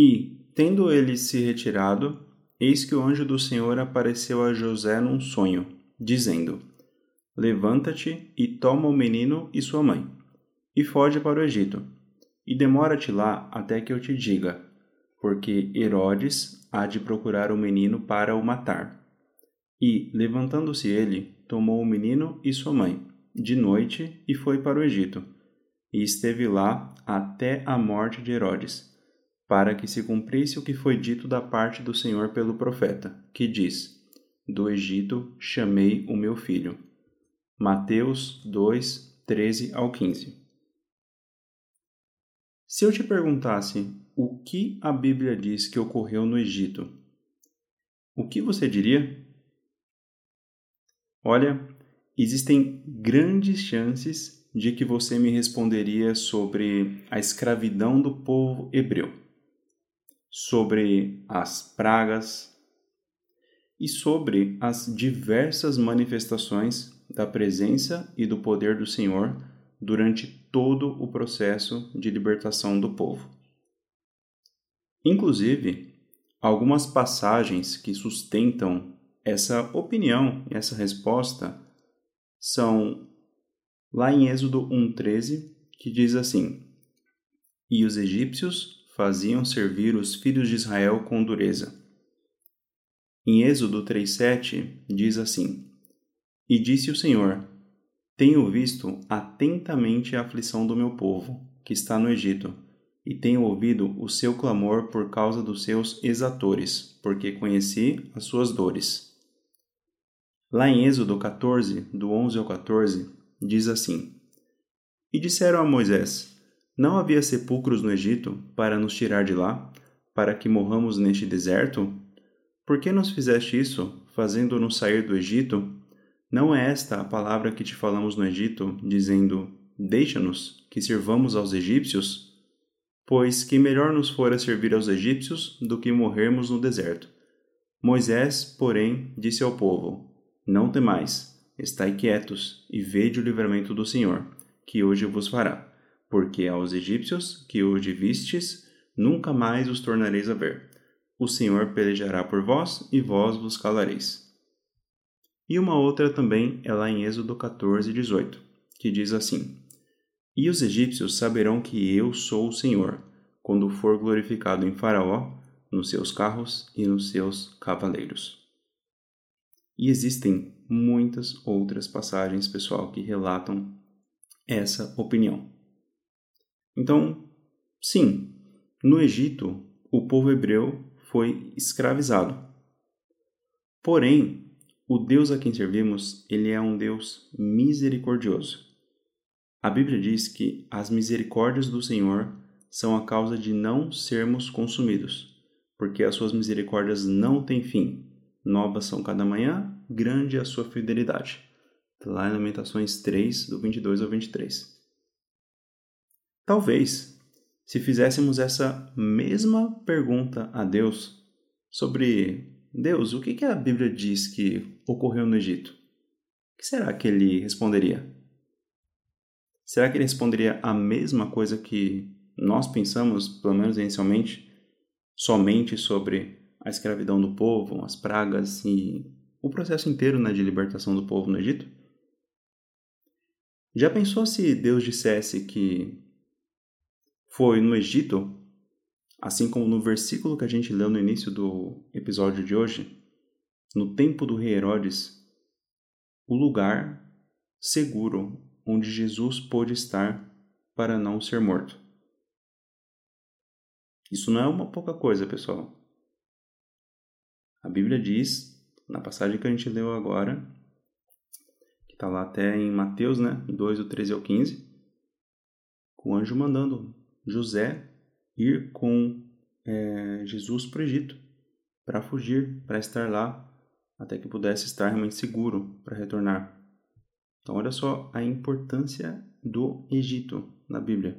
E, tendo ele se retirado, eis que o anjo do Senhor apareceu a José num sonho, dizendo: Levanta-te e toma o menino e sua mãe, e foge para o Egito, e demora-te lá até que eu te diga, porque Herodes há de procurar o menino para o matar. E, levantando-se ele, tomou o menino e sua mãe, de noite, e foi para o Egito, e esteve lá até a morte de Herodes, para que se cumprisse o que foi dito da parte do Senhor pelo profeta, que diz: Do Egito chamei o meu filho. Mateus 2, 13 ao 15. Se eu te perguntasse o que a Bíblia diz que ocorreu no Egito, o que você diria? Olha, existem grandes chances de que você me responderia sobre a escravidão do povo hebreu, sobre as pragas e sobre as diversas manifestações da presença e do poder do Senhor durante todo o processo de libertação do povo. Inclusive, algumas passagens que sustentam essa opinião essa resposta são lá em Êxodo 1,13, que diz assim: E os egípcios faziam servir os filhos de Israel com dureza. Em Êxodo 3,7 diz assim: e disse o Senhor: Tenho visto atentamente a aflição do meu povo, que está no Egito, e tenho ouvido o seu clamor por causa dos seus exatores, porque conheci as suas dores. Lá em Êxodo 14, do 11 ao 14, diz assim: E disseram a Moisés: Não havia sepulcros no Egito para nos tirar de lá, para que morramos neste deserto? Por que nos fizeste isso, fazendo-nos sair do Egito não é esta a palavra que te falamos no Egito, dizendo: Deixa-nos que sirvamos aos egípcios? Pois que melhor nos fora servir aos egípcios do que morrermos no deserto. Moisés, porém, disse ao povo: Não temais, estai quietos e vede o livramento do Senhor, que hoje vos fará. Porque aos egípcios que hoje vistes, nunca mais os tornareis a ver. O Senhor pelejará por vós e vós vos calareis. E uma outra também é lá em Êxodo 14, 18, que diz assim: E os egípcios saberão que eu sou o Senhor, quando for glorificado em Faraó, nos seus carros e nos seus cavaleiros. E existem muitas outras passagens, pessoal, que relatam essa opinião. Então, sim, no Egito, o povo hebreu foi escravizado. Porém, o Deus a quem servimos, ele é um Deus misericordioso. A Bíblia diz que as misericórdias do Senhor são a causa de não sermos consumidos, porque as suas misericórdias não têm fim. Novas são cada manhã, grande é a sua fidelidade. Lá em Lamentações 3, do 22 ao 23. Talvez, se fizéssemos essa mesma pergunta a Deus sobre Deus, o que, a Bíblia diz que ocorreu no Egito? O que será que ele responderia? Será que ele responderia a mesma coisa que nós pensamos, pelo menos inicialmente, somente sobre a escravidão do povo, as pragas e o processo inteiro né, de libertação do povo no Egito? Já pensou se Deus dissesse que foi no Egito Assim como no versículo que a gente leu no início do episódio de hoje, no tempo do rei Herodes, o lugar seguro onde Jesus pôde estar para não ser morto. Isso não é uma pouca coisa, pessoal. A Bíblia diz, na passagem que a gente leu agora, que está lá até em Mateus, né, 2, do 13 ao 15, com o anjo mandando José ir com é, Jesus para o Egito, para fugir, para estar lá, até que pudesse estar realmente seguro para retornar. Então, olha só a importância do Egito na Bíblia,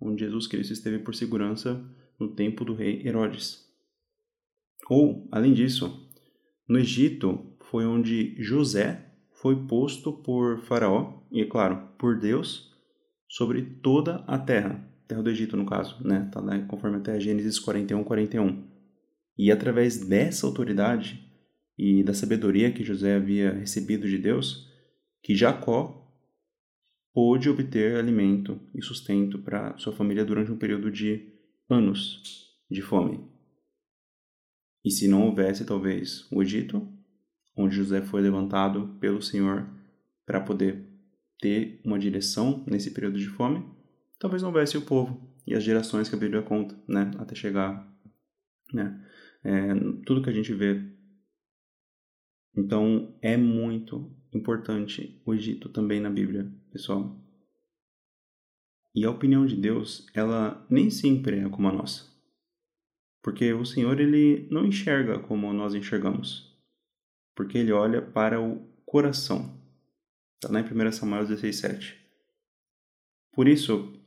onde Jesus Cristo esteve por segurança no tempo do rei Herodes. Ou, além disso, no Egito foi onde José foi posto por Faraó, e é claro, por Deus, sobre toda a terra terra do Egito, no caso, né? Tá lá conforme até Gênesis 41, 41. E através dessa autoridade e da sabedoria que José havia recebido de Deus, que Jacó pôde obter alimento e sustento para sua família durante um período de anos de fome. E se não houvesse, talvez, o Egito, onde José foi levantado pelo Senhor para poder ter uma direção nesse período de fome, talvez não houvesse o povo e as gerações que a Bíblia conta, né, até chegar, né, é, tudo que a gente vê. Então, é muito importante o Egito também na Bíblia, pessoal. E a opinião de Deus, ela nem sempre é como a nossa. Porque o Senhor, ele não enxerga como nós enxergamos. Porque ele olha para o coração. Está lá em 1 Samuel 16, 7. Por isso,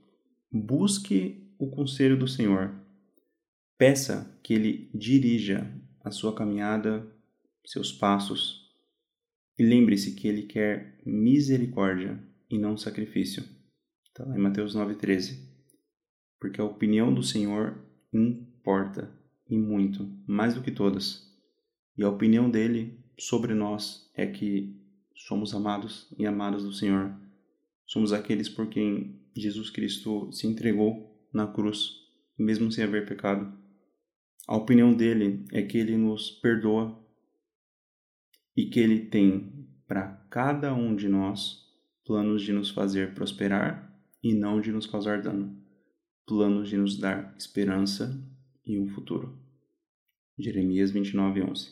busque o conselho do Senhor. Peça que ele dirija a sua caminhada, seus passos. E lembre-se que ele quer misericórdia e não sacrifício. Está lá em Mateus 9,13. Porque a opinião do Senhor importa e muito, mais do que todas. E a opinião dele sobre nós é que somos amados e amadas do Senhor. Somos aqueles por quem Jesus Cristo se entregou na cruz, mesmo sem haver pecado. A opinião dele é que ele nos perdoa e que ele tem para cada um de nós planos de nos fazer prosperar e não de nos causar dano, planos de nos dar esperança e um futuro. Jeremias 29, 11.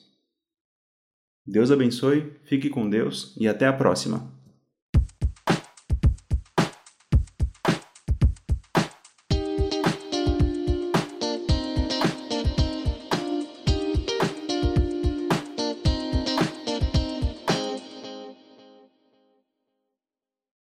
Deus abençoe, fique com Deus e até a próxima!